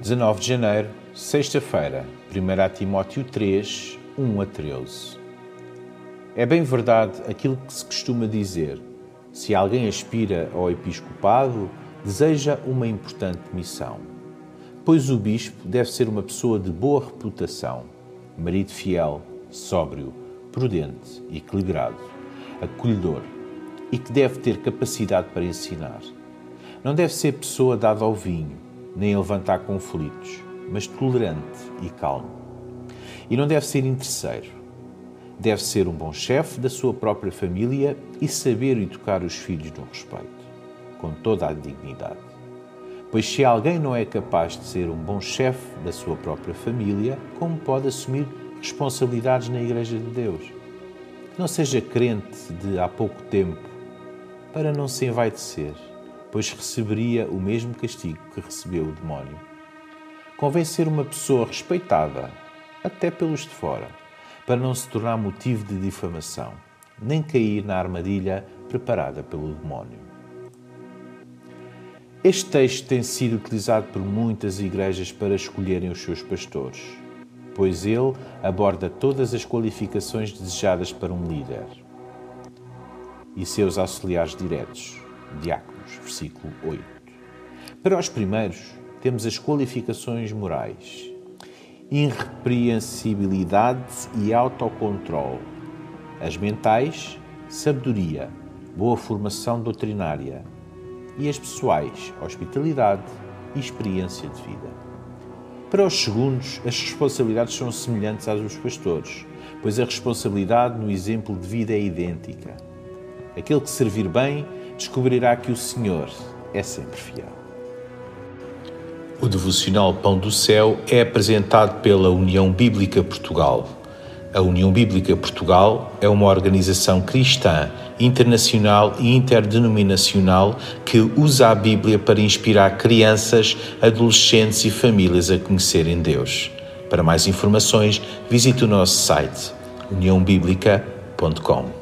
19 de janeiro, sexta-feira, 1 Timóteo 3, 1 a 13. É bem verdade aquilo que se costuma dizer: se alguém aspira ao episcopado, deseja uma importante missão. Pois o bispo deve ser uma pessoa de boa reputação, marido fiel, sóbrio, prudente, equilibrado, acolhedor e que deve ter capacidade para ensinar. Não deve ser pessoa dada ao vinho nem a levantar conflitos, mas tolerante e calmo. E não deve ser interesseiro. Deve ser um bom chefe da sua própria família e saber educar os filhos no respeito, com toda a dignidade. Pois se alguém não é capaz de ser um bom chefe da sua própria família, como pode assumir responsabilidades na Igreja de Deus? Não seja crente de há pouco tempo, para não se envaidecer pois receberia o mesmo castigo que recebeu o demónio. Convém ser uma pessoa respeitada, até pelos de fora, para não se tornar motivo de difamação, nem cair na armadilha preparada pelo demónio. Este texto tem sido utilizado por muitas igrejas para escolherem os seus pastores, pois ele aborda todas as qualificações desejadas para um líder e seus auxiliares diretos, diáconos versículo 8. Para os primeiros, temos as qualificações morais: irrepreensibilidade e autocontrole. As mentais, sabedoria, boa formação doutrinária. E as pessoais, hospitalidade e experiência de vida. Para os segundos, as responsabilidades são semelhantes às dos pastores, pois a responsabilidade no exemplo de vida é idêntica. Aquele que servir bem descobrirá que o Senhor é sempre fiel. O devocional Pão do Céu é apresentado pela União Bíblica Portugal. A União Bíblica Portugal é uma organização cristã, internacional e interdenominacional que usa a Bíblia para inspirar crianças, adolescentes e famílias a conhecerem Deus. Para mais informações, visite o nosso site uniãobíblica.com.